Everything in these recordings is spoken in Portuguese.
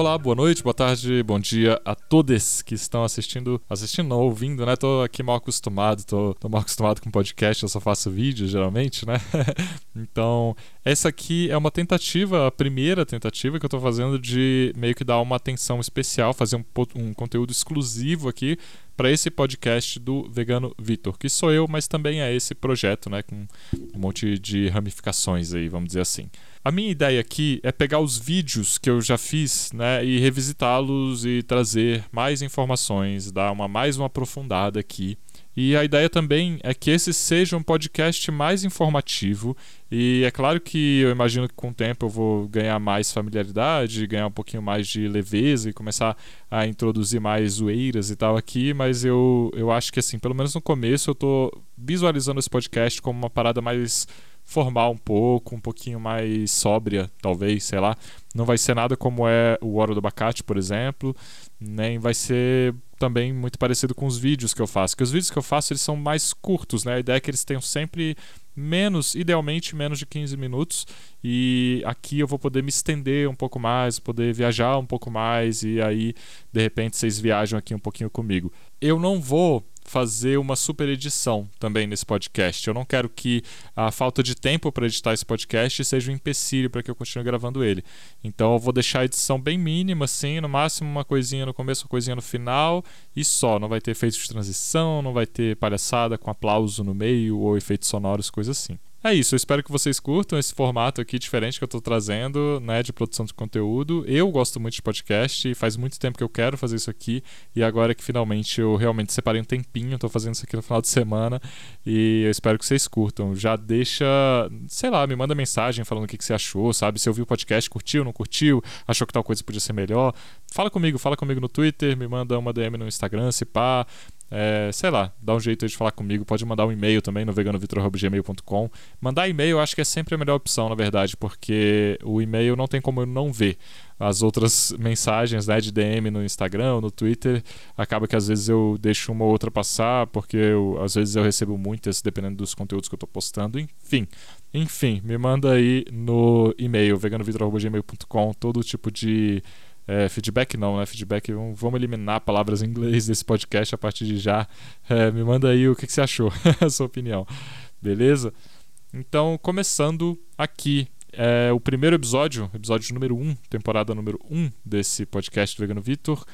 Olá, boa noite, boa tarde, bom dia a todos que estão assistindo, assistindo não, ouvindo, né? Tô aqui mal acostumado, tô, tô mal acostumado com podcast, eu só faço vídeo geralmente, né? então, essa aqui é uma tentativa, a primeira tentativa que eu tô fazendo de meio que dar uma atenção especial, fazer um, um conteúdo exclusivo aqui para esse podcast do Vegano Vitor, que sou eu, mas também é esse projeto, né? Com um monte de ramificações aí, vamos dizer assim. A minha ideia aqui é pegar os vídeos que eu já fiz, né, e revisitá-los e trazer mais informações, dar uma mais uma aprofundada aqui. E a ideia também é que esse seja um podcast mais informativo. E é claro que eu imagino que com o tempo eu vou ganhar mais familiaridade, ganhar um pouquinho mais de leveza e começar a introduzir mais zoeiras e tal aqui, mas eu, eu acho que assim, pelo menos no começo eu estou visualizando esse podcast como uma parada mais formal um pouco, um pouquinho mais sóbria, talvez, sei lá. Não vai ser nada como é o Hora do Abacate, por exemplo, nem vai ser também muito parecido com os vídeos que eu faço. Que os vídeos que eu faço eles são mais curtos, né? A ideia é que eles tenham sempre menos, idealmente menos de 15 minutos, e aqui eu vou poder me estender um pouco mais, poder viajar um pouco mais e aí de repente vocês viajam aqui um pouquinho comigo. Eu não vou fazer uma super edição também nesse podcast. Eu não quero que a falta de tempo para editar esse podcast seja um empecilho para que eu continue gravando ele. Então eu vou deixar a edição bem mínima, assim, no máximo uma coisinha no começo, uma coisinha no final e só. Não vai ter efeitos de transição, não vai ter palhaçada com aplauso no meio ou efeitos sonoros, coisa assim. É isso, eu espero que vocês curtam esse formato aqui diferente que eu estou trazendo, né, de produção de conteúdo. Eu gosto muito de podcast e faz muito tempo que eu quero fazer isso aqui e agora que finalmente eu realmente separei um tempinho, estou fazendo isso aqui no final de semana e eu espero que vocês curtam. Já deixa, sei lá, me manda mensagem falando o que, que você achou, sabe? Se ouviu o podcast, curtiu, não curtiu, achou que tal coisa podia ser melhor. Fala comigo, fala comigo no Twitter, me manda uma DM no Instagram, se pá. É, sei lá, dá um jeito de falar comigo. Pode mandar um e-mail também no veganovitor.gmail.com. Mandar e-mail acho que é sempre a melhor opção, na verdade, porque o e-mail não tem como eu não ver. As outras mensagens né, de DM no Instagram, no Twitter, acaba que às vezes eu deixo uma ou outra passar, porque eu, às vezes eu recebo muitas, dependendo dos conteúdos que eu estou postando. Enfim, enfim, me manda aí no e-mail veganovitor.gmail.com todo tipo de é, feedback não, né? Feedback, vamos eliminar palavras em inglês desse podcast a partir de já. É, me manda aí o que, que você achou, a sua opinião. Beleza? Então, começando aqui, é, o primeiro episódio, episódio número 1, temporada número 1 desse podcast Vegano Vitor.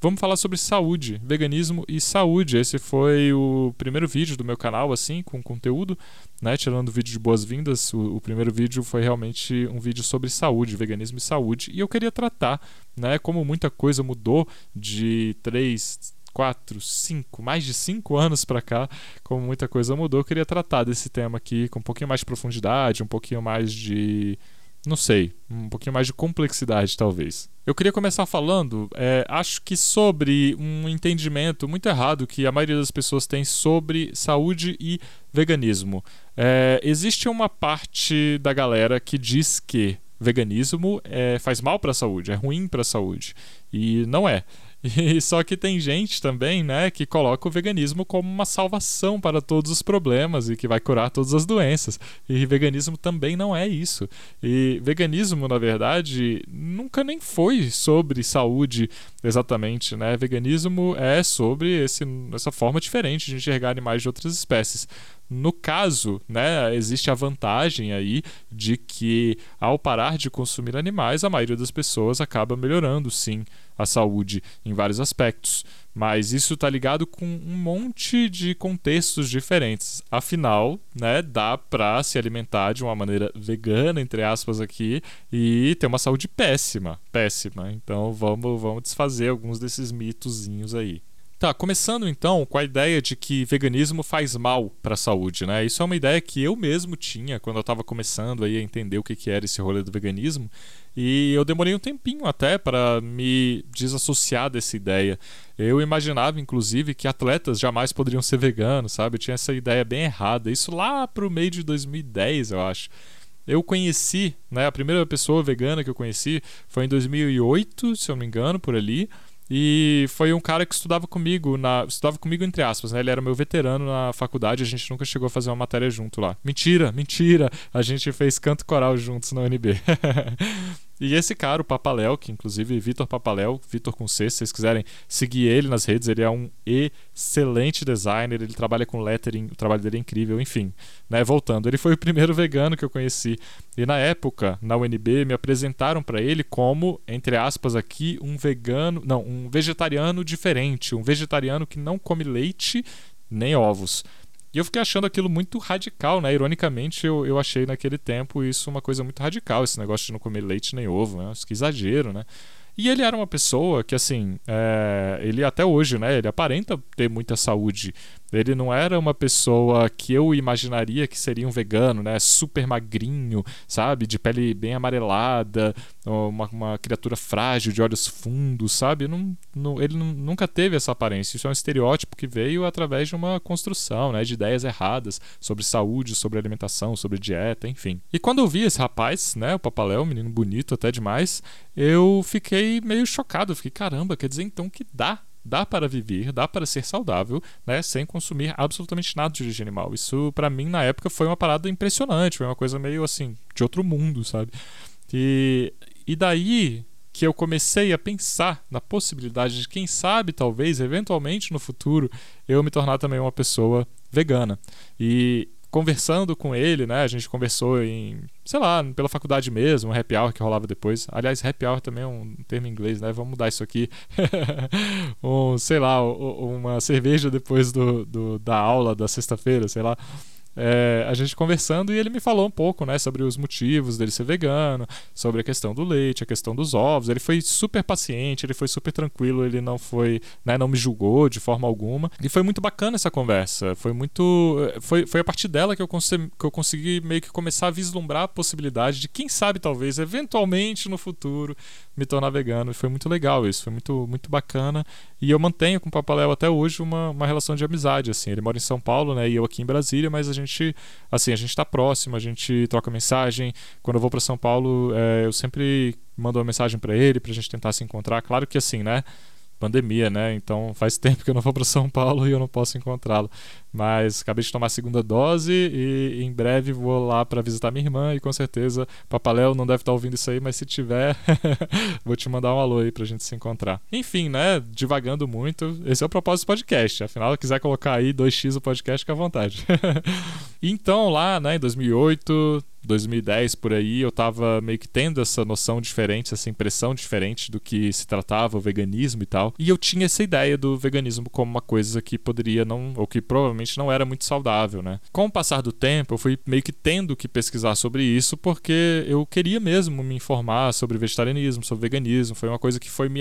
Vamos falar sobre saúde, veganismo e saúde. Esse foi o primeiro vídeo do meu canal, assim, com conteúdo, né? Tirando o vídeo de boas-vindas, o, o, primeiro vídeo foi realmente um vídeo sobre saúde, veganismo e saúde. E eu queria tratar, né? Como muita coisa mudou de três, quatro, cinco, mais de cinco anos para cá, como muita coisa mudou, eu queria tratar desse tema aqui com um pouquinho mais de profundidade, um pouquinho mais de não sei, um pouquinho mais de complexidade, talvez. Eu queria começar falando, é, acho que sobre um entendimento muito errado que a maioria das pessoas tem sobre saúde e veganismo. É, existe uma parte da galera que diz que veganismo é, faz mal para a saúde, é ruim para a saúde. E não é. E só que tem gente também, né, que coloca o veganismo como uma salvação para todos os problemas e que vai curar todas as doenças. E veganismo também não é isso. E veganismo, na verdade, nunca nem foi sobre saúde exatamente, né? Veganismo é sobre esse, essa forma diferente de enxergar animais de outras espécies. No caso, né, existe a vantagem aí de que ao parar de consumir animais, a maioria das pessoas acaba melhorando sim a saúde em vários aspectos. Mas isso está ligado com um monte de contextos diferentes. Afinal, né, dá para se alimentar de uma maneira vegana, entre aspas, aqui, e ter uma saúde péssima. Péssima. Então vamos, vamos desfazer alguns desses mitozinhos aí. Tá, começando então com a ideia de que veganismo faz mal para a saúde, né? Isso é uma ideia que eu mesmo tinha quando eu estava começando aí a entender o que, que era esse rolê do veganismo, e eu demorei um tempinho até para me desassociar dessa ideia. Eu imaginava, inclusive, que atletas jamais poderiam ser veganos, sabe? Eu tinha essa ideia bem errada. Isso lá pro meio de 2010, eu acho. Eu conheci, né? A primeira pessoa vegana que eu conheci foi em 2008, se eu não me engano, por ali. E foi um cara que estudava comigo, na, estudava comigo entre aspas, né? Ele era meu veterano na faculdade, a gente nunca chegou a fazer uma matéria junto lá. Mentira, mentira! A gente fez canto coral juntos na UNB. E esse cara, o Papaléu, que inclusive Vitor Papaléu, Vitor com C, se vocês quiserem seguir ele nas redes, ele é um excelente designer, ele trabalha com lettering, o trabalho dele é incrível, enfim. Né, voltando, ele foi o primeiro vegano que eu conheci. E na época, na UNB, me apresentaram para ele como, entre aspas aqui, um vegano, não, um vegetariano diferente, um vegetariano que não come leite nem ovos. E eu fiquei achando aquilo muito radical, né? Ironicamente, eu, eu achei naquele tempo isso uma coisa muito radical, esse negócio de não comer leite nem ovo, né? Que exagero, né? E ele era uma pessoa que, assim, é, ele até hoje, né? Ele aparenta ter muita saúde. Ele não era uma pessoa que eu imaginaria que seria um vegano, né? Super magrinho, sabe? De pele bem amarelada, uma, uma criatura frágil, de olhos fundos, sabe? Não, não, ele nunca teve essa aparência. Isso é um estereótipo que veio através de uma construção, né? De ideias erradas sobre saúde, sobre alimentação, sobre dieta, enfim. E quando eu vi esse rapaz, né? O Papaléu, um menino bonito até demais, eu fiquei meio chocado. Fiquei, caramba, quer dizer então que dá dá para viver, dá para ser saudável, né, sem consumir absolutamente nada de origem animal. Isso para mim na época foi uma parada impressionante, foi uma coisa meio assim de outro mundo, sabe? E, e daí que eu comecei a pensar na possibilidade de quem sabe talvez eventualmente no futuro eu me tornar também uma pessoa vegana. E conversando com ele, né? A gente conversou em, sei lá, pela faculdade mesmo, um happy hour que rolava depois. Aliás, happy hour também é um termo em inglês, né? Vamos mudar isso aqui. um, sei lá, uma cerveja depois do, do da aula da sexta-feira, sei lá é, a gente conversando e ele me falou um pouco, né, sobre os motivos dele ser vegano, sobre a questão do leite, a questão dos ovos. Ele foi super paciente, ele foi super tranquilo, ele não foi, né, não me julgou de forma alguma. E foi muito bacana essa conversa. Foi muito, foi, foi a partir dela que eu, que eu consegui meio que começar a vislumbrar a possibilidade de quem sabe talvez eventualmente no futuro me tornar vegano. E foi muito legal isso, foi muito muito bacana. E eu mantenho com o Papaléu até hoje uma, uma relação de amizade, assim. Ele mora em São Paulo, né, e eu aqui em Brasília, mas a gente assim, a gente tá próximo, a gente troca mensagem. Quando eu vou para São Paulo, é, eu sempre mando uma mensagem para ele pra gente tentar se encontrar. Claro que assim, né? Pandemia, né? Então faz tempo que eu não vou para São Paulo e eu não posso encontrá-lo. Mas acabei de tomar a segunda dose e em breve vou lá para visitar minha irmã e com certeza Papaléu não deve estar tá ouvindo isso aí, mas se tiver, vou te mandar um alô aí pra gente se encontrar. Enfim, né? Divagando muito, esse é o propósito do podcast. Afinal, se quiser colocar aí 2x o podcast, fica à vontade. então, lá, né, em 2008, 2010 por aí, eu tava meio que tendo essa noção diferente, essa impressão diferente do que se tratava o veganismo e tal. E eu tinha essa ideia do veganismo como uma coisa que poderia não, ou que provavelmente não era muito saudável, né? Com o passar do tempo, eu fui meio que tendo que pesquisar sobre isso porque eu queria mesmo me informar sobre vegetarianismo, sobre veganismo. Foi uma coisa que foi me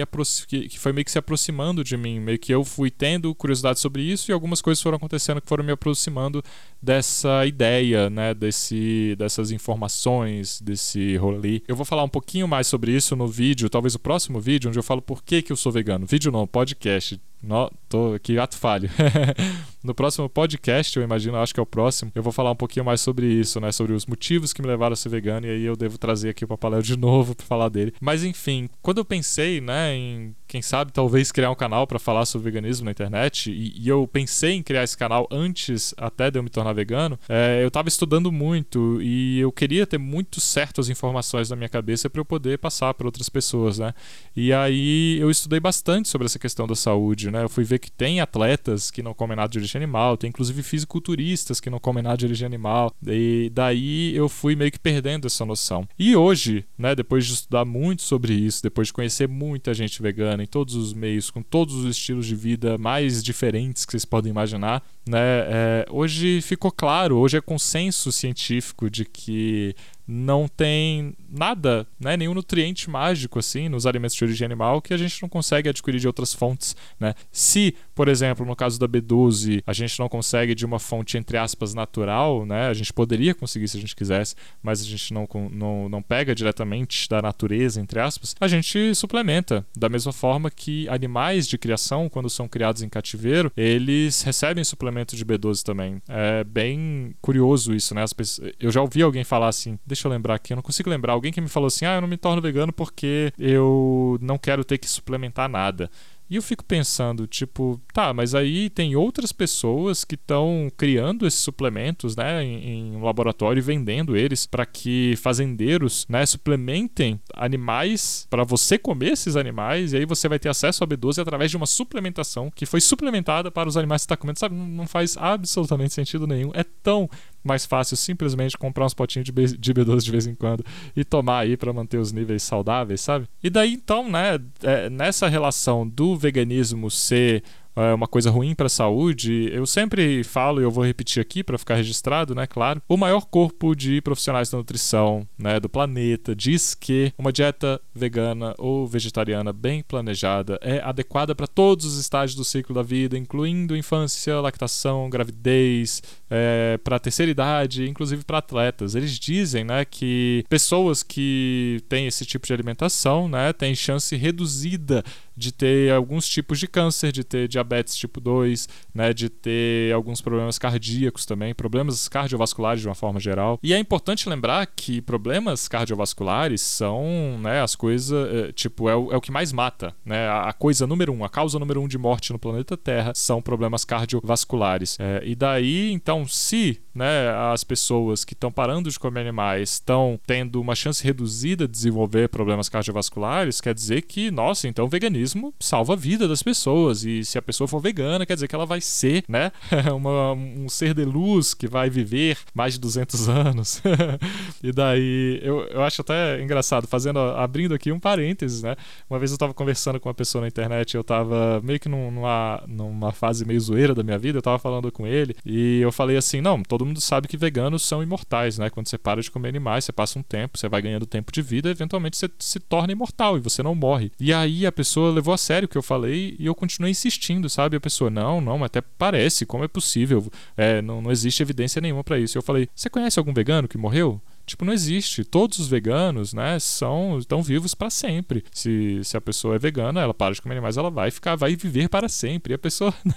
que foi meio que se aproximando de mim, meio que eu fui tendo curiosidade sobre isso e algumas coisas foram acontecendo que foram me aproximando dessa ideia, né, desse dessas informações desse rolê. Eu vou falar um pouquinho mais sobre isso no vídeo, talvez o próximo vídeo, onde eu falo por que, que eu sou vegano. Vídeo não, podcast. No, tô aqui, ato falho. no próximo podcast, eu imagino, acho que é o próximo, eu vou falar um pouquinho mais sobre isso, né? Sobre os motivos que me levaram a ser vegano, e aí eu devo trazer aqui o Papaléu de novo para falar dele. Mas enfim, quando eu pensei, né, em quem sabe talvez criar um canal para falar sobre veganismo na internet, e, e, eu pensei em criar esse canal antes até de eu me tornar vegano, é, eu tava estudando muito e eu queria ter muito certas informações na minha cabeça para eu poder passar para outras pessoas, né? E aí eu estudei bastante sobre essa questão da saúde né? Eu fui ver que tem atletas que não comem nada de origem animal, tem inclusive fisiculturistas que não comem nada de origem animal. E daí eu fui meio que perdendo essa noção. E hoje, né, depois de estudar muito sobre isso, depois de conhecer muita gente vegana em todos os meios, com todos os estilos de vida mais diferentes que vocês podem imaginar, né, é, hoje ficou claro, hoje é consenso científico de que não tem nada, né, nenhum nutriente mágico assim nos alimentos de origem animal que a gente não consegue adquirir de outras fontes, né? Se, por exemplo, no caso da B12, a gente não consegue de uma fonte entre aspas natural, né? A gente poderia conseguir se a gente quisesse, mas a gente não, não, não pega diretamente da natureza, entre aspas, a gente suplementa. Da mesma forma que animais de criação, quando são criados em cativeiro, eles recebem suplemento de B12 também. É bem curioso isso, né? Pessoas... Eu já ouvi alguém falar assim, deixa eu lembrar aqui, eu não consigo lembrar. Alguém que me falou assim: ah, eu não me torno vegano porque eu não quero ter que suplementar nada. E eu fico pensando, tipo, tá, mas aí tem outras pessoas que estão criando esses suplementos, né, em, em um laboratório e vendendo eles para que fazendeiros, né, suplementem animais para você comer esses animais e aí você vai ter acesso a B12 através de uma suplementação que foi suplementada para os animais que você está comendo. Sabe, não faz absolutamente sentido nenhum. É tão mais fácil simplesmente comprar uns potinhos de, B, de B12 de vez em quando e tomar aí para manter os níveis saudáveis, sabe? E daí então, né, é, nessa relação do veganismo ser é uma coisa ruim para a saúde, eu sempre falo e eu vou repetir aqui para ficar registrado, né, claro. O maior corpo de profissionais da nutrição, né, do planeta diz que uma dieta vegana ou vegetariana bem planejada é adequada para todos os estágios do ciclo da vida, incluindo infância, lactação, gravidez, é, para terceira idade, inclusive para atletas. Eles dizem, né, que pessoas que têm esse tipo de alimentação, né, têm chance reduzida de ter alguns tipos de câncer, de ter diabetes tipo 2, né, de ter alguns problemas cardíacos também, problemas cardiovasculares de uma forma geral. E é importante lembrar que problemas cardiovasculares são né, as coisas, é, tipo, é o, é o que mais mata. Né? A, a, coisa número um, a causa número um de morte no planeta Terra são problemas cardiovasculares. É, e daí, então, se né, as pessoas que estão parando de comer animais estão tendo uma chance reduzida de desenvolver problemas cardiovasculares, quer dizer que, nossa, então o veganismo salva a vida das pessoas. E se a pessoa for vegana, quer dizer que ela vai ser, né, uma, um ser de luz que vai viver mais de 200 anos. e daí, eu, eu acho até engraçado, fazendo, abrindo aqui um parênteses, né? Uma vez eu estava conversando com uma pessoa na internet, eu estava meio que numa, numa fase meio zoeira da minha vida, eu estava falando com ele, e eu falei assim: não, todo mundo sabe que veganos são imortais, né? Quando você para de comer animais, você passa um tempo, você vai ganhando tempo de vida, eventualmente você se torna imortal e você não morre. E aí a pessoa levou a sério o que eu falei e eu continuei insistindo, sabe? A pessoa, não, não, até parece, como é possível? É, não, não existe evidência nenhuma para isso. Eu falei, você conhece algum vegano que morreu? Tipo, não existe. Todos os veganos, né, são estão vivos para sempre. Se, se a pessoa é vegana, ela para de comer animais, ela vai ficar, vai viver para sempre. E a pessoa, né,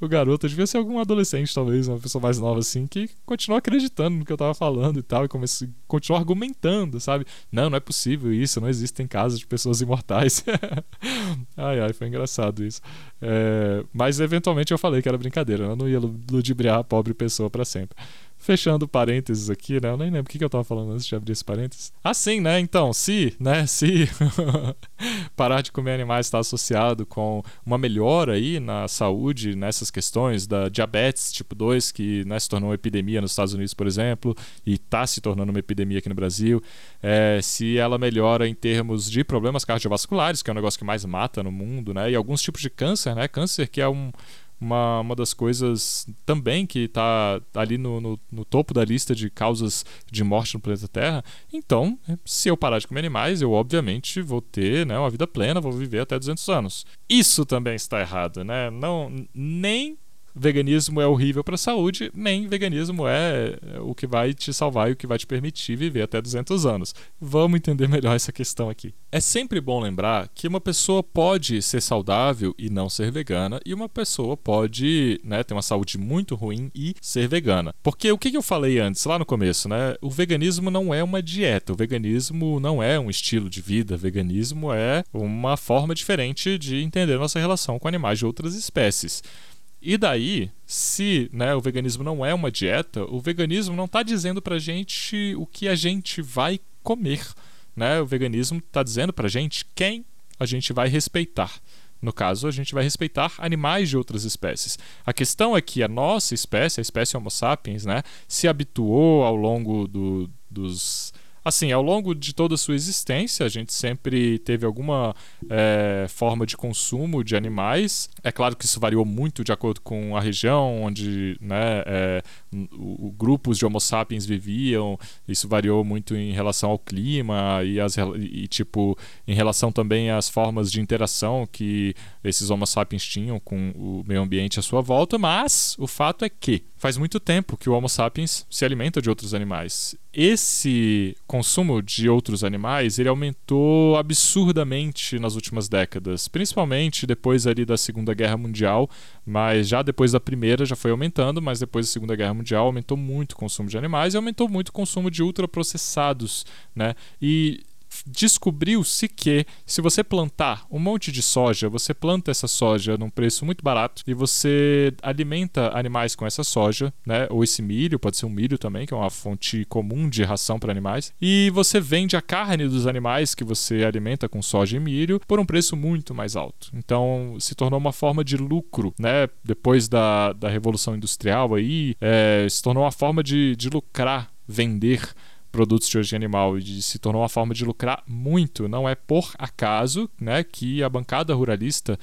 o garoto devia ser algum adolescente, talvez, uma pessoa mais nova assim, que continua acreditando no que eu tava falando e tal, e começa, continua argumentando, sabe? Não, não é possível isso, não existem casos de pessoas imortais. ai, ai, foi engraçado isso. É, mas eventualmente eu falei que era brincadeira, eu não ia ludibriar a pobre pessoa para sempre. Fechando parênteses aqui, né? Eu nem lembro o que eu tava falando antes de abrir esse parênteses. Assim, né? Então, se, né? Se parar de comer animais está associado com uma melhora aí na saúde, nessas questões da diabetes tipo 2, que né, se tornou uma epidemia nos Estados Unidos, por exemplo, e está se tornando uma epidemia aqui no Brasil. É, se ela melhora em termos de problemas cardiovasculares, que é o negócio que mais mata no mundo, né? E alguns tipos de câncer, né? Câncer que é um uma, uma das coisas também que está ali no, no, no, topo da lista de causas de morte no planeta Terra. Então, se eu parar de comer animais, eu obviamente vou ter né, uma vida plena, vou viver até 200 anos. Isso também está errado, né? Não, nem veganismo é horrível para a saúde, nem veganismo é o que vai te salvar e o que vai te permitir viver até 200 anos. Vamos entender melhor essa questão aqui. É sempre bom lembrar que uma pessoa pode ser saudável e não ser vegana, e uma pessoa pode né, ter uma saúde muito ruim e ser vegana. Porque o que eu falei antes, lá no começo, né? O veganismo não é uma dieta, o veganismo não é um estilo de vida, o veganismo é uma forma diferente de entender nossa relação com animais de outras espécies. E daí, se né, o veganismo não é uma dieta, o veganismo não está dizendo para gente o que a gente vai comer. Né? O veganismo está dizendo para gente quem a gente vai respeitar. No caso, a gente vai respeitar animais de outras espécies. A questão é que a nossa espécie, a espécie Homo sapiens, né, se habituou ao longo do, dos assim, ao longo de toda a sua existência, a gente sempre teve alguma é, forma de consumo de animais. É claro que isso variou muito de acordo com a região onde né, é, o, o, grupos de Homo sapiens viviam. Isso variou muito em relação ao clima e, as, e, tipo, em relação também às formas de interação que esses Homo sapiens tinham com o meio ambiente à sua volta. Mas o fato é que faz muito tempo que o Homo sapiens se alimenta de outros animais. Esse consumo de outros animais ele aumentou absurdamente nas últimas décadas, principalmente depois ali da Segunda Guerra Mundial, mas já depois da primeira já foi aumentando, mas depois da Segunda Guerra Mundial aumentou muito o consumo de animais e aumentou muito o consumo de ultraprocessados, né? E descobriu-se que se você plantar um monte de soja, você planta essa soja num preço muito barato e você alimenta animais com essa soja, né? Ou esse milho, pode ser um milho também, que é uma fonte comum de ração para animais, e você vende a carne dos animais que você alimenta com soja e milho por um preço muito mais alto. Então se tornou uma forma de lucro, né? Depois da, da Revolução Industrial aí, é, se tornou uma forma de, de lucrar, vender produtos de origem animal e se tornou uma forma de lucrar muito. Não é por acaso né, que a bancada ruralista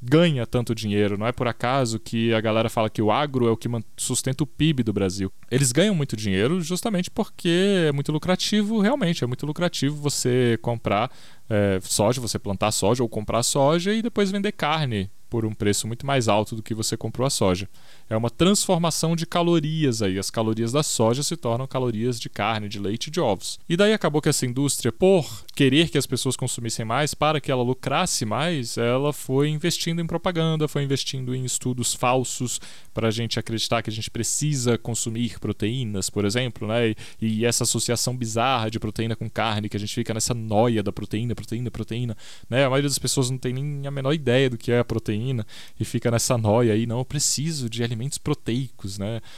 ganha tanto dinheiro. Não é por acaso que a galera fala que o agro é o que sustenta o PIB do Brasil. Eles ganham muito dinheiro justamente porque é muito lucrativo, realmente, é muito lucrativo você comprar é, soja, você plantar soja ou comprar soja e depois vender carne por um preço muito mais alto do que você comprou a soja. É uma transformação de calorias aí. As calorias da soja se tornam calorias de carne, de leite e de ovos. E daí acabou que essa indústria, por querer que as pessoas consumissem mais, para que ela lucrasse mais, ela foi investindo em propaganda, foi investindo em estudos falsos para a gente acreditar que a gente precisa consumir proteínas, por exemplo, né? E, e essa associação bizarra de proteína com carne, que a gente fica nessa noia da proteína, proteína, proteína, né? A maioria das pessoas não tem nem a menor ideia do que é a proteína proteína e fica nessa noia aí, não, eu preciso de alimentos proteicos, né?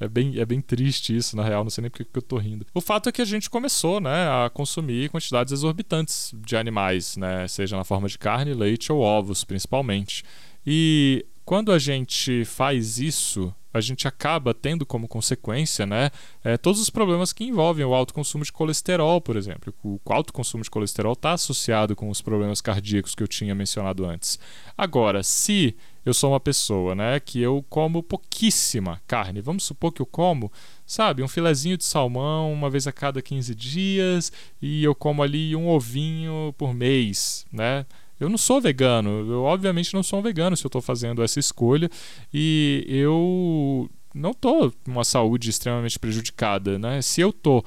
É, bem, é bem triste isso, na real, não sei nem porque que eu tô rindo. O fato é que a gente começou né, a consumir quantidades exorbitantes de animais, né, seja na forma de carne, leite ou ovos, principalmente. E quando a gente faz isso, a gente acaba tendo como consequência né, é, todos os problemas que envolvem o alto consumo de colesterol, por exemplo. O alto consumo de colesterol está associado com os problemas cardíacos que eu tinha mencionado antes. Agora, se eu sou uma pessoa né, que eu como pouquíssima carne, vamos supor que eu como, sabe, um filezinho de salmão uma vez a cada 15 dias e eu como ali um ovinho por mês, né? Eu não sou vegano, eu obviamente não sou um vegano se eu estou fazendo essa escolha. E eu não estou com uma saúde extremamente prejudicada, né? Se eu estou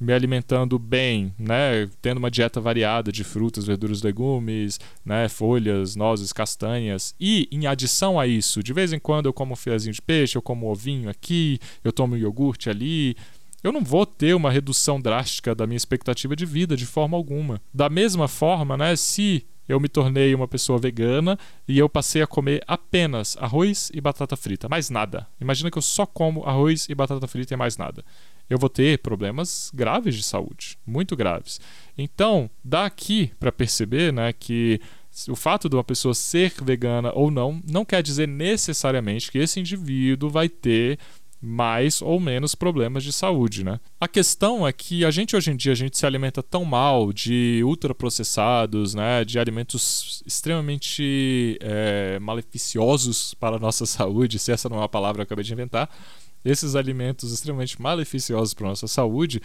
me alimentando bem, né, tendo uma dieta variada de frutas, verduras, legumes, né, folhas, nozes, castanhas, e em adição a isso, de vez em quando eu como um de peixe, eu como um ovinho aqui, eu tomo um iogurte ali, eu não vou ter uma redução drástica da minha expectativa de vida de forma alguma. Da mesma forma, né, se eu me tornei uma pessoa vegana e eu passei a comer apenas arroz e batata frita, mais nada. Imagina que eu só como arroz e batata frita e mais nada. Eu vou ter problemas graves de saúde, muito graves. Então, daqui para perceber, né, que o fato de uma pessoa ser vegana ou não não quer dizer necessariamente que esse indivíduo vai ter mais ou menos problemas de saúde, né? A questão é que a gente hoje em dia a gente se alimenta tão mal de ultraprocessados, né, de alimentos extremamente é, maleficiosos para a nossa saúde, se essa não é uma palavra que eu acabei de inventar, esses alimentos extremamente maleficiosos para a nossa saúde,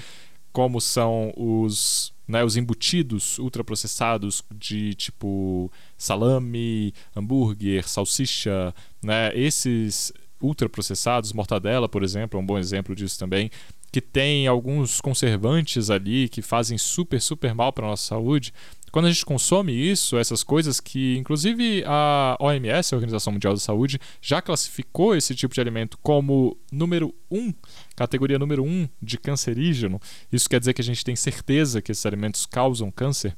como são os né, os embutidos ultraprocessados de tipo salame, hambúrguer, salsicha, né, esses ultraprocessados, mortadela, por exemplo, é um bom exemplo disso também, que tem alguns conservantes ali que fazem super, super mal para a nossa saúde. Quando a gente consome isso, essas coisas que, inclusive, a OMS, a Organização Mundial da Saúde, já classificou esse tipo de alimento como número 1, um, categoria número 1 um de cancerígeno. Isso quer dizer que a gente tem certeza que esses alimentos causam câncer.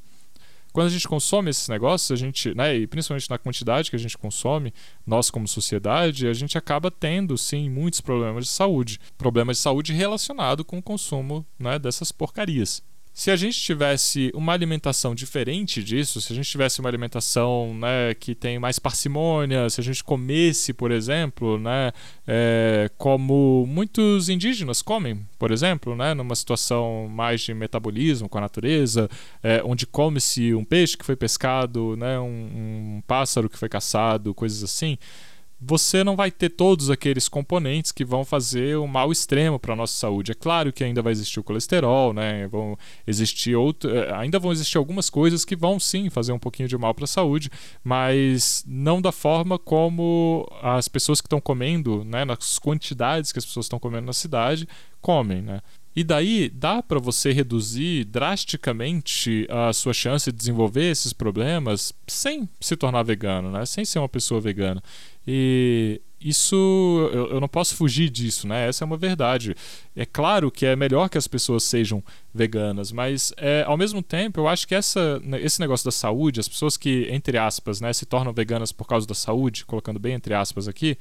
Quando a gente consome esses negócios, a gente, né, e principalmente na quantidade que a gente consome, nós como sociedade, a gente acaba tendo sim muitos problemas de saúde, problemas de saúde relacionado com o consumo, né, dessas porcarias. Se a gente tivesse uma alimentação diferente disso, se a gente tivesse uma alimentação né, que tem mais parcimônia, se a gente comesse, por exemplo, né, é, como muitos indígenas comem, por exemplo, né, numa situação mais de metabolismo com a natureza, é, onde come-se um peixe que foi pescado, né, um, um pássaro que foi caçado, coisas assim você não vai ter todos aqueles componentes que vão fazer um mal extremo para a nossa saúde. É claro que ainda vai existir o colesterol, né? Vão existir outro, eh, ainda vão existir algumas coisas que vão sim fazer um pouquinho de mal para a saúde, mas não da forma como as pessoas que estão comendo, né, nas quantidades que as pessoas estão comendo na cidade, comem, né? E daí dá para você reduzir drasticamente a sua chance de desenvolver esses problemas sem se tornar vegano, né? sem ser uma pessoa vegana. E isso eu, eu, não posso fugir disso, né? Essa é uma verdade. É claro que é melhor que as pessoas sejam veganas, mas é, ao mesmo tempo eu acho que essa, né, esse negócio da saúde, as pessoas que, entre aspas, né, se tornam veganas por causa da saúde, colocando bem entre aspas aqui,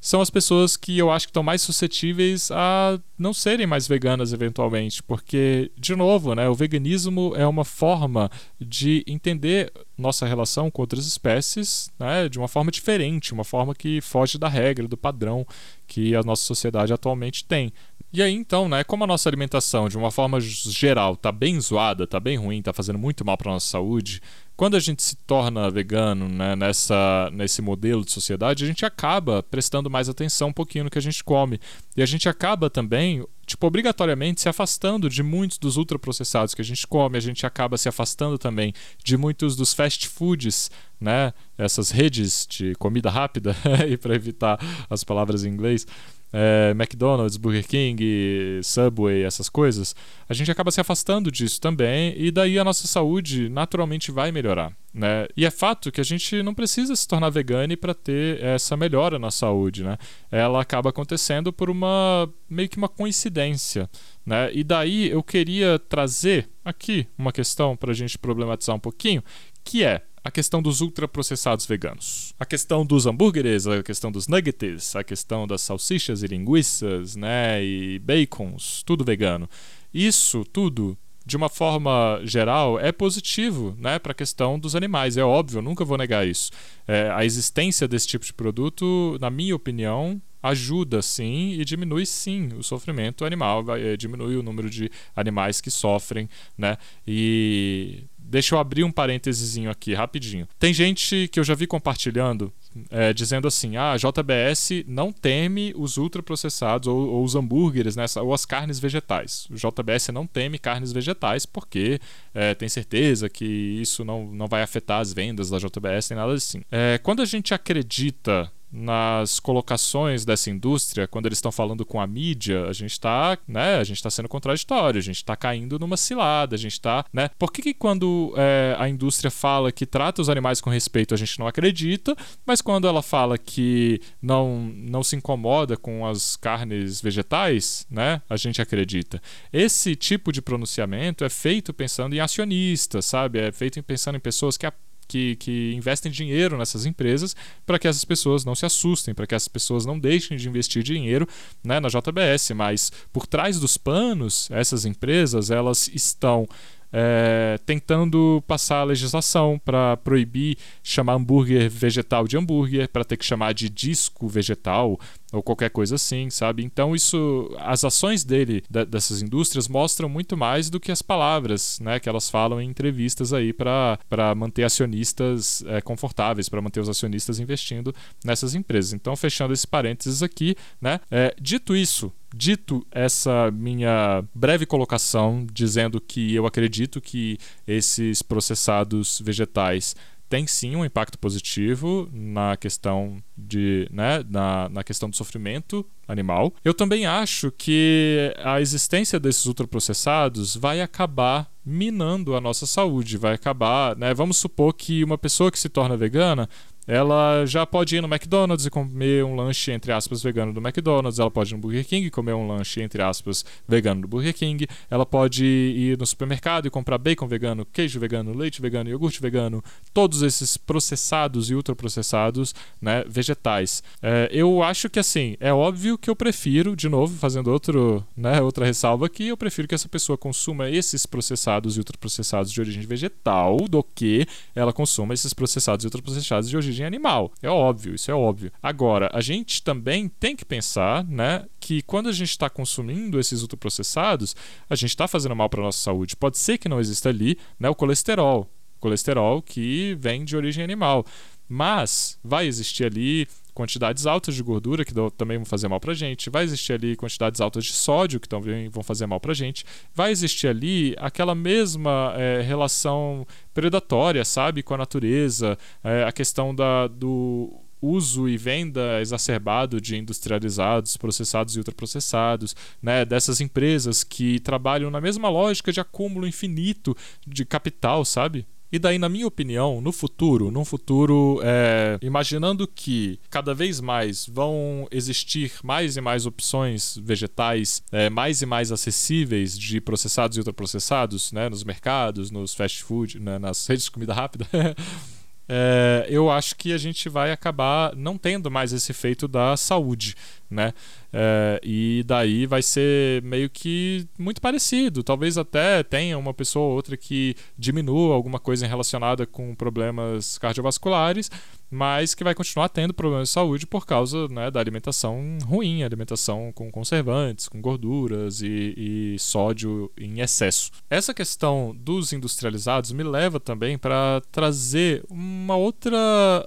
são as pessoas que eu acho que estão mais suscetíveis a não serem mais veganas eventualmente, porque de novo, né, o veganismo é uma forma de entender nossa relação com outras espécies, né, de uma forma diferente, uma forma que foge da regra, do padrão que a nossa sociedade atualmente tem. E aí então, né, como a nossa alimentação de uma forma geral tá bem zoada, tá bem ruim, tá fazendo muito mal para nossa saúde, quando a gente se torna vegano né, nessa, nesse modelo de sociedade, a gente acaba prestando mais atenção um pouquinho no que a gente come. E a gente acaba também, tipo, obrigatoriamente se afastando de muitos dos ultraprocessados que a gente come, a gente acaba se afastando também de muitos dos fast foods, né? Essas redes de comida rápida, e para evitar as palavras em inglês é, McDonald's, Burger King, Subway, essas coisas, a gente acaba se afastando disso também e daí a nossa saúde naturalmente vai melhorar. Né? E é fato que a gente não precisa se tornar vegane para ter essa melhora na saúde. Né? Ela acaba acontecendo por uma meio que uma coincidência. Né? E daí eu queria trazer aqui uma questão para a gente problematizar um pouquinho, que é a questão dos ultraprocessados veganos. A questão dos hambúrgueres, a questão dos nuggets, a questão das salsichas e linguiças, né, e bacons, tudo vegano. Isso tudo de uma forma geral, é positivo né, para a questão dos animais. É óbvio, nunca vou negar isso. É, a existência desse tipo de produto, na minha opinião, ajuda sim e diminui sim o sofrimento animal, vai, diminui o número de animais que sofrem, né? E Deixa eu abrir um parênteses aqui rapidinho. Tem gente que eu já vi compartilhando é, dizendo assim: ah, a JBS não teme os ultraprocessados ou, ou os hambúrgueres, né, ou as carnes vegetais. O JBS não teme carnes vegetais porque é, tem certeza que isso não, não vai afetar as vendas da JBS nem nada assim. É, quando a gente acredita nas colocações dessa indústria, quando eles estão falando com a mídia, a gente está, né, a gente está sendo contraditório, a gente está caindo numa cilada, a gente está, né? Por que, que quando é, a indústria fala que trata os animais com respeito, a gente não acredita, mas quando ela fala que não, não se incomoda com as carnes vegetais, né, a gente acredita. Esse tipo de pronunciamento é feito pensando em acionistas, sabe? É feito pensando em pessoas que que, que investem dinheiro nessas empresas para que essas pessoas não se assustem, para que essas pessoas não deixem de investir dinheiro né, na JBS. Mas por trás dos panos, essas empresas elas estão é, tentando passar a legislação para proibir chamar hambúrguer vegetal de hambúrguer, para ter que chamar de disco vegetal ou qualquer coisa assim, sabe? Então isso, as ações dele dessas indústrias mostram muito mais do que as palavras, né, que elas falam em entrevistas aí para manter acionistas é, confortáveis, para manter os acionistas investindo nessas empresas. Então fechando esse parênteses aqui, né? É, dito isso, Dito essa minha breve colocação, dizendo que eu acredito que esses processados vegetais têm sim um impacto positivo na questão de, né, na, na questão do sofrimento animal. Eu também acho que a existência desses ultraprocessados vai acabar minando a nossa saúde, vai acabar, né? Vamos supor que uma pessoa que se torna vegana ela já pode ir no McDonald's e comer um lanche, entre aspas, vegano do McDonald's. Ela pode ir no Burger King e comer um lanche, entre aspas, vegano do Burger King. Ela pode ir no supermercado e comprar bacon vegano, queijo vegano, leite vegano, iogurte vegano. Todos esses processados e ultraprocessados, né, vegetais. É, eu acho que, assim, é óbvio que eu prefiro, de novo, fazendo outro, né, outra ressalva aqui, eu prefiro que essa pessoa consuma esses processados e ultraprocessados de origem vegetal do que ela consuma esses processados e ultraprocessados de origem origem animal. É óbvio, isso é óbvio. Agora, a gente também tem que pensar, né, que quando a gente está consumindo esses ultraprocessados, a gente está fazendo mal para nossa saúde. Pode ser que não exista ali, né, o colesterol, colesterol que vem de origem animal. Mas vai existir ali quantidades altas de gordura que também vão fazer mal para gente, vai existir ali quantidades altas de sódio que também vão fazer mal para gente, vai existir ali aquela mesma é, relação predatória, sabe, com a natureza, é, a questão da, do uso e venda exacerbado de industrializados, processados e ultraprocessados, né, dessas empresas que trabalham na mesma lógica de acúmulo infinito de capital, sabe? E daí, na minha opinião, no futuro, num futuro, é, imaginando que cada vez mais vão existir mais e mais opções vegetais, é, mais e mais acessíveis de processados e ultraprocessados, né, nos mercados, nos fast food, né, nas redes de comida rápida. é, eu acho que a gente vai acabar não tendo mais esse efeito da saúde, né? É, e daí vai ser meio que muito parecido. Talvez até tenha uma pessoa ou outra que diminua alguma coisa relacionada com problemas cardiovasculares, mas que vai continuar tendo problemas de saúde por causa né, da alimentação ruim, alimentação com conservantes, com gorduras e, e sódio em excesso. Essa questão dos industrializados me leva também para trazer uma outra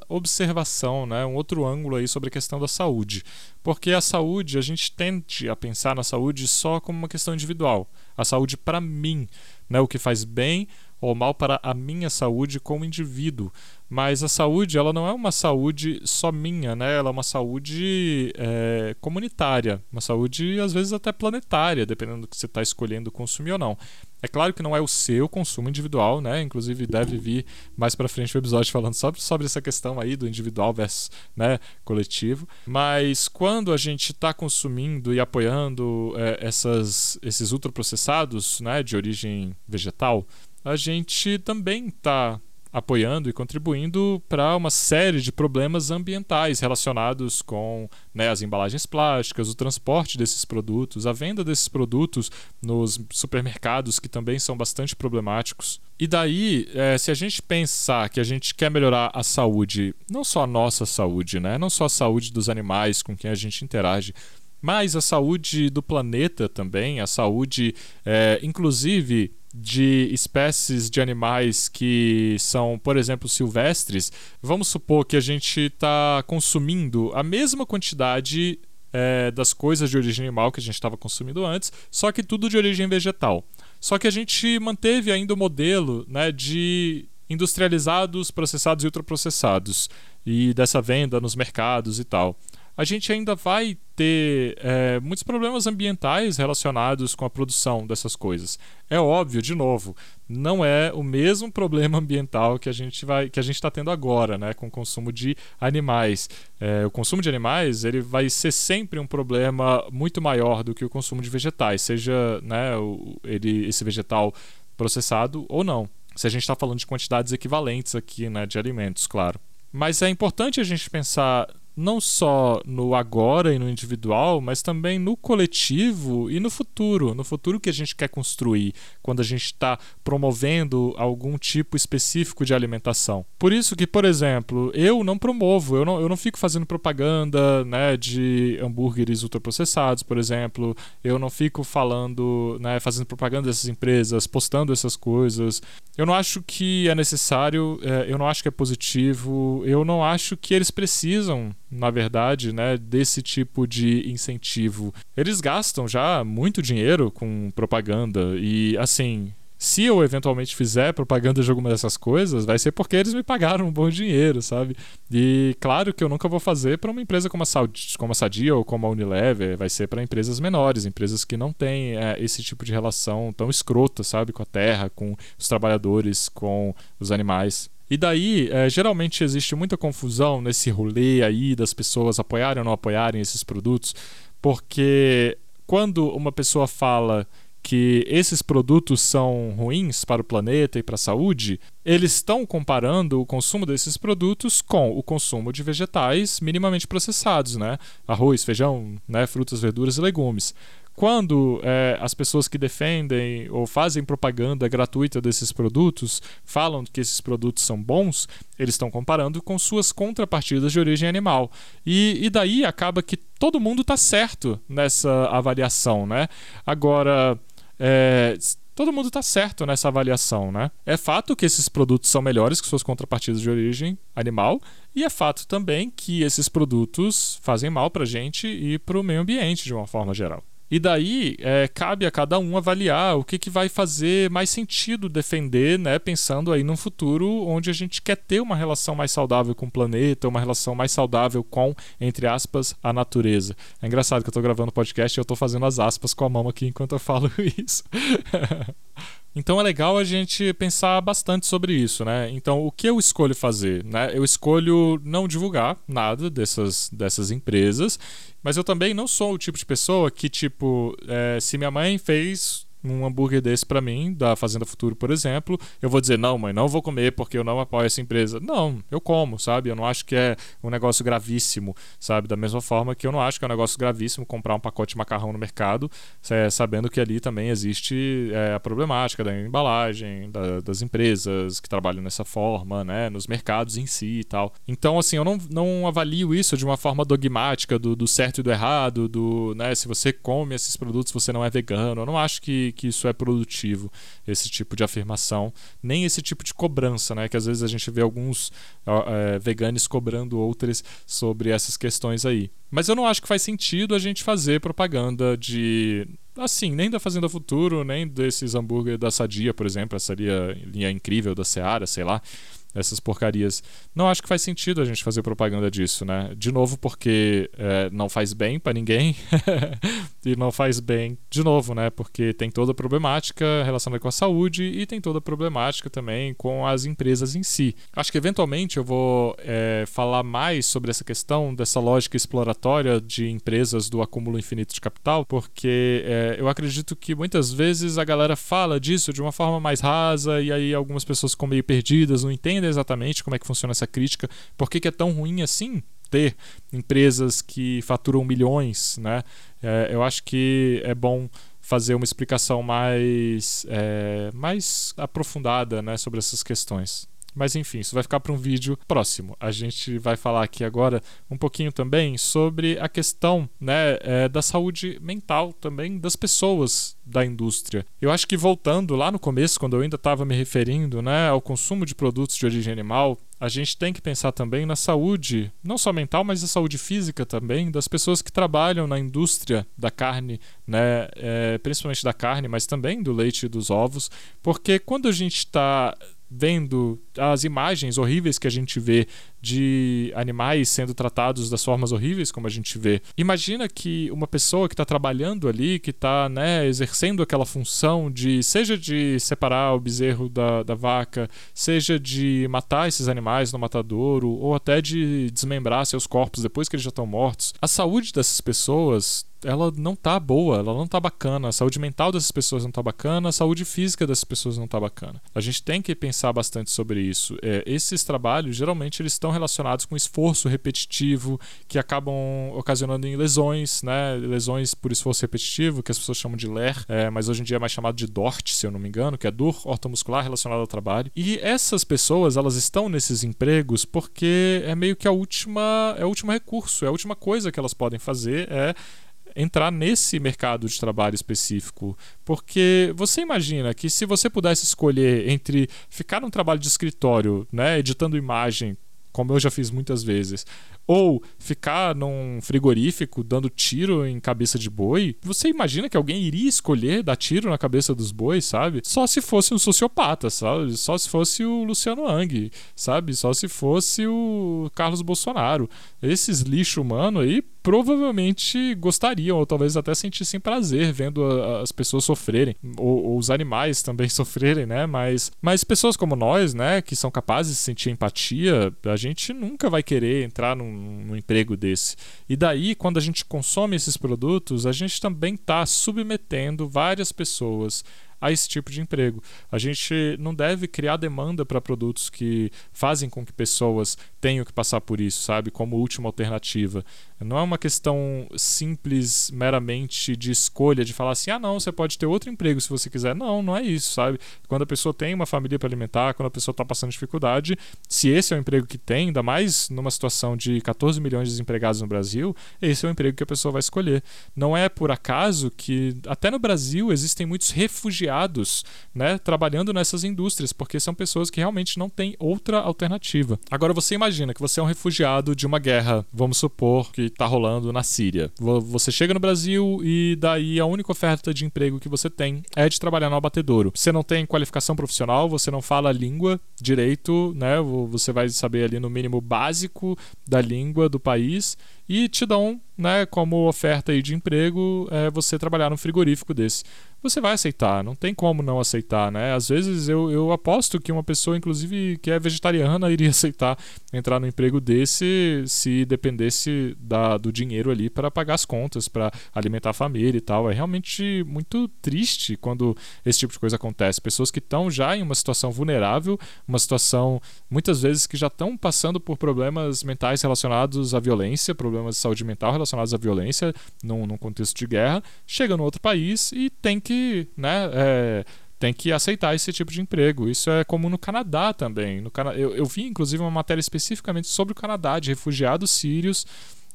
observação, né, um outro ângulo aí sobre a questão da saúde. Porque a saúde, a gente tende a pensar na saúde só como uma questão individual. A saúde para mim, né, o que faz bem ou mal para a minha saúde como indivíduo. Mas a saúde, ela não é uma saúde só minha, né? Ela é uma saúde é, comunitária, uma saúde às vezes até planetária, dependendo do que você está escolhendo consumir ou não. É claro que não é o seu consumo individual, né? Inclusive deve vir mais para frente o episódio falando sobre, sobre essa questão aí do individual versus né, coletivo. Mas quando a gente está consumindo e apoiando é, essas, esses ultraprocessados, né, de origem vegetal, a gente também está apoiando e contribuindo para uma série de problemas ambientais relacionados com né, as embalagens plásticas, o transporte desses produtos, a venda desses produtos nos supermercados, que também são bastante problemáticos. E daí, é, se a gente pensar que a gente quer melhorar a saúde, não só a nossa saúde, né, não só a saúde dos animais com quem a gente interage, mas a saúde do planeta também, a saúde, é, inclusive de espécies de animais que são, por exemplo, silvestres, vamos supor que a gente está consumindo a mesma quantidade é, das coisas de origem animal que a gente estava consumindo antes, só que tudo de origem vegetal. Só que a gente manteve ainda o modelo né, de industrializados, processados e ultraprocessados, e dessa venda nos mercados e tal a gente ainda vai ter é, muitos problemas ambientais relacionados com a produção dessas coisas. É óbvio, de novo, não é o mesmo problema ambiental que a gente vai, que a gente está tendo agora, né, com o consumo de animais. É, o consumo de animais ele vai ser sempre um problema muito maior do que o consumo de vegetais, seja né, o, ele, esse vegetal processado ou não. Se a gente está falando de quantidades equivalentes aqui, né, de alimentos, claro. Mas é importante a gente pensar não só no agora e no individual, mas também no coletivo e no futuro, no futuro que a gente quer construir quando a gente está promovendo algum tipo específico de alimentação. Por isso que, por exemplo, eu não promovo, eu não, eu não fico fazendo propaganda né, de hambúrgueres ultraprocessados, por exemplo, eu não fico falando, né, fazendo propaganda dessas empresas, postando essas coisas. Eu não acho que é necessário, é, eu não acho que é positivo, eu não acho que eles precisam na verdade, né, desse tipo de incentivo. Eles gastam já muito dinheiro com propaganda e assim, se eu eventualmente fizer propaganda de alguma dessas coisas, vai ser porque eles me pagaram um bom dinheiro, sabe? E claro que eu nunca vou fazer para uma empresa como a, Saudi, como a Sadia ou como a Unilever, vai ser para empresas menores, empresas que não têm é, esse tipo de relação tão escrota, sabe? Com a terra, com os trabalhadores, com os animais. E daí, é, geralmente existe muita confusão nesse rolê aí das pessoas apoiarem ou não apoiarem esses produtos, porque quando uma pessoa fala que esses produtos são ruins para o planeta e para a saúde, eles estão comparando o consumo desses produtos com o consumo de vegetais minimamente processados, né? Arroz, feijão, né? frutas, verduras e legumes quando é, as pessoas que defendem ou fazem propaganda gratuita desses produtos falam que esses produtos são bons, eles estão comparando com suas contrapartidas de origem animal. E, e daí acaba que todo mundo está certo nessa avaliação, né? Agora, é, todo mundo está certo nessa avaliação, né? É fato que esses produtos são melhores que suas contrapartidas de origem animal, e é fato também que esses produtos fazem mal para a gente e para o meio ambiente de uma forma geral. E daí é, cabe a cada um avaliar o que, que vai fazer mais sentido defender, né? Pensando aí num futuro onde a gente quer ter uma relação mais saudável com o planeta, uma relação mais saudável com, entre aspas, a natureza. É engraçado que eu estou gravando podcast e eu estou fazendo as aspas com a mão aqui enquanto eu falo isso. Então é legal a gente pensar bastante sobre isso, né? Então o que eu escolho fazer, né? Eu escolho não divulgar nada dessas, dessas empresas, mas eu também não sou o tipo de pessoa que tipo, é, se minha mãe fez um hambúrguer desse para mim, da Fazenda Futuro, por exemplo, eu vou dizer, não, mãe, não vou comer porque eu não apoio essa empresa. Não, eu como, sabe? Eu não acho que é um negócio gravíssimo, sabe? Da mesma forma que eu não acho que é um negócio gravíssimo comprar um pacote de macarrão no mercado, é, sabendo que ali também existe é, a problemática da embalagem, da, das empresas que trabalham nessa forma, né? Nos mercados em si e tal. Então, assim, eu não, não avalio isso de uma forma dogmática do, do certo e do errado, do, né? Se você come esses produtos, você não é vegano. Eu não acho que que isso é produtivo, esse tipo de afirmação, nem esse tipo de cobrança, né? Que às vezes a gente vê alguns é, veganos cobrando outros sobre essas questões aí. Mas eu não acho que faz sentido a gente fazer propaganda de assim, nem da Fazenda Futuro, nem desses hambúrguer da Sadia, por exemplo, essa linha, linha incrível da Seara, sei lá essas porcarias. Não acho que faz sentido a gente fazer propaganda disso, né? De novo, porque é, não faz bem para ninguém e não faz bem, de novo, né? Porque tem toda a problemática relacionada com a saúde e tem toda a problemática também com as empresas em si. Acho que eventualmente eu vou é, falar mais sobre essa questão dessa lógica exploratória de empresas do acúmulo infinito de capital, porque é, eu acredito que muitas vezes a galera fala disso de uma forma mais rasa e aí algumas pessoas ficam meio perdidas, não entendem entenda exatamente como é que funciona essa crítica, por que, que é tão ruim assim ter empresas que faturam milhões, né? É, eu acho que é bom fazer uma explicação mais, é, mais aprofundada né, sobre essas questões. Mas enfim, isso vai ficar para um vídeo próximo. A gente vai falar aqui agora um pouquinho também sobre a questão né, é, da saúde mental também das pessoas da indústria. Eu acho que voltando lá no começo, quando eu ainda estava me referindo né, ao consumo de produtos de origem animal, a gente tem que pensar também na saúde, não só mental, mas a saúde física também, das pessoas que trabalham na indústria da carne, né, é, principalmente da carne, mas também do leite e dos ovos, porque quando a gente está vendo as imagens horríveis que a gente vê de animais sendo tratados das formas horríveis como a gente vê. Imagina que uma pessoa que está trabalhando ali, que está né, exercendo aquela função de seja de separar o bezerro da, da vaca, seja de matar esses animais no matadouro, ou até de desmembrar seus corpos depois que eles já estão mortos. A saúde dessas pessoas ela não tá boa, ela não tá bacana. A saúde mental dessas pessoas não tá bacana, a saúde física dessas pessoas não tá bacana. A gente tem que pensar bastante sobre isso. É, esses trabalhos, geralmente, eles estão relacionados com esforço repetitivo, que acabam ocasionando em lesões, né? Lesões por esforço repetitivo, que as pessoas chamam de LER, é, mas hoje em dia é mais chamado de DORT, se eu não me engano, que é dor ortomuscular relacionada ao trabalho. E essas pessoas, elas estão nesses empregos porque é meio que a última, é o último recurso, é a última coisa que elas podem fazer é entrar nesse mercado de trabalho específico. Porque você imagina que se você pudesse escolher entre ficar num trabalho de escritório, né, editando imagem, como eu já fiz muitas vezes, ou ficar num frigorífico dando tiro em cabeça de boi, você imagina que alguém iria escolher dar tiro na cabeça dos bois, sabe? Só se fosse um sociopata, sabe? Só se fosse o Luciano Hang, sabe? Só se fosse o Carlos Bolsonaro. Esses lixo humano aí provavelmente gostariam, ou talvez até sentissem prazer vendo a, as pessoas sofrerem, ou, ou, os animais também sofrerem, né? Mas, mas pessoas como nós, né, que são capazes de sentir empatia, a gente nunca vai querer entrar num num, emprego desse. E daí, quando a gente consome esses produtos, a gente também está submetendo várias pessoas a esse tipo de emprego. A gente não deve criar demanda para produtos que fazem com que pessoas tenham que passar por isso, sabe? Como última alternativa. Não é uma questão simples, meramente de escolha, de falar assim: ah, não, você pode ter outro emprego se você quiser. Não, não é isso, sabe? Quando a pessoa tem uma família para alimentar, quando a pessoa está passando dificuldade, se esse é o emprego que tem, ainda mais numa situação de 14 milhões de desempregados no Brasil, esse é o emprego que a pessoa vai escolher. Não é por acaso que, até no Brasil, existem muitos refugiados né, trabalhando nessas indústrias, porque são pessoas que realmente não têm outra alternativa. Agora, você imagina imagina que você é um refugiado de uma guerra, vamos supor que está rolando na Síria. Você chega no Brasil e daí a única oferta de emprego que você tem é de trabalhar no abatedouro. Você não tem qualificação profissional, você não fala a língua direito, né? Você vai saber ali no mínimo básico da língua do país e te dão né, como oferta aí de emprego é, você trabalhar num frigorífico desse você vai aceitar, não tem como não aceitar, né? Às vezes eu, eu aposto que uma pessoa, inclusive, que é vegetariana, iria aceitar entrar no emprego desse se dependesse da, do dinheiro ali para pagar as contas, para alimentar a família e tal. É realmente muito triste quando esse tipo de coisa acontece. Pessoas que estão já em uma situação vulnerável, uma situação muitas vezes que já estão passando por problemas mentais relacionados à violência, problemas de saúde mental relacionados à violência num, num contexto de guerra, chega no outro país e tem que né, é, tem que aceitar esse tipo de emprego. Isso é comum no Canadá também. No Cana eu, eu vi, inclusive, uma matéria especificamente sobre o Canadá, de refugiados sírios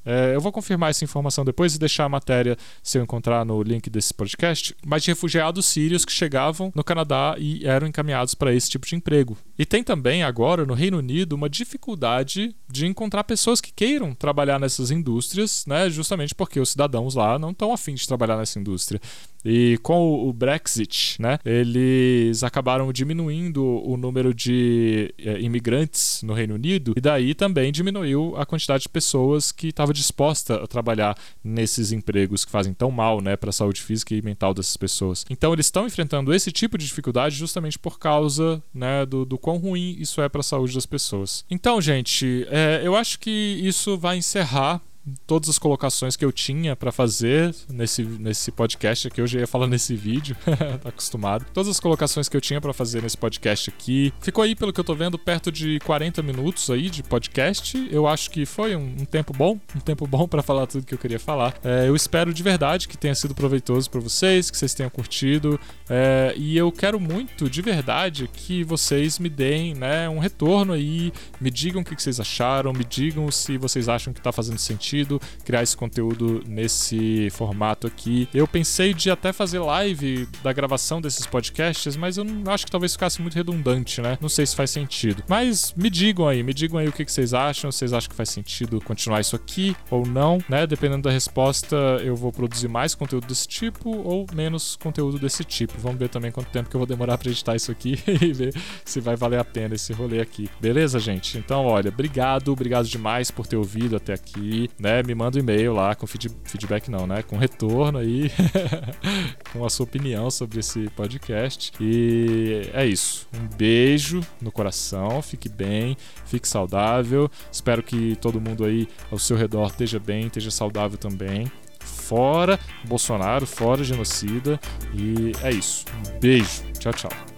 é, eu vou confirmar essa informação depois e deixar a matéria se eu encontrar no link desse podcast, mas de refugiados sírios que chegavam no Canadá e eram encaminhados para esse tipo de emprego. E tem também agora no Reino Unido uma dificuldade de encontrar pessoas que queiram trabalhar nessas indústrias, né, justamente porque os cidadãos lá não estão afim de trabalhar nessa indústria. E com o Brexit, né, eles acabaram diminuindo o número de é, imigrantes no Reino Unido e daí também diminuiu a quantidade de pessoas que estavam disposta a trabalhar nesses empregos que fazem tão mal, né, para a saúde física e mental dessas pessoas. Então eles estão enfrentando esse tipo de dificuldade justamente por causa, né, do, do quão ruim isso é para a saúde das pessoas. Então, gente, é, eu acho que isso vai encerrar todas as colocações que eu tinha para fazer nesse, nesse podcast aqui. Eu ia falar nesse vídeo, tá acostumado. Todas as colocações que eu tinha para fazer nesse podcast aqui. Ficou aí, pelo que eu tô vendo, perto de 40 minutos aí de podcast. Eu acho que foi um, um tempo bom, um tempo bom para falar tudo que eu queria falar. É, eu espero de verdade que tenha sido proveitoso para vocês, que vocês tenham curtido. É, e eu quero muito, de verdade, que vocês me deem né, um retorno aí, me digam o que vocês acharam, me digam se vocês acham que tá fazendo sentido sentido criar esse conteúdo nesse formato aqui. Eu pensei de até fazer live da gravação desses podcasts, mas eu não acho que talvez ficasse muito redundante, né? Não sei se faz sentido. Mas me digam aí, me digam aí o que vocês acham, vocês acham que faz sentido continuar isso aqui ou não, né? Dependendo da resposta, eu vou produzir mais conteúdo desse tipo ou menos conteúdo desse tipo. Vamos ver também quanto tempo que eu vou demorar para editar isso aqui e ver se vai valer a pena esse rolê aqui. Beleza, gente? Então, olha, obrigado, obrigado demais por ter ouvido até aqui, né? Né, me manda um e-mail lá com feed, feedback não, né, com retorno aí, com a sua opinião sobre esse podcast. E é isso. Um beijo no coração, fique bem, fique saudável. Espero que todo mundo aí ao seu redor esteja bem, esteja saudável também. Fora Bolsonaro, fora genocida. E é isso. Um beijo. Tchau, tchau.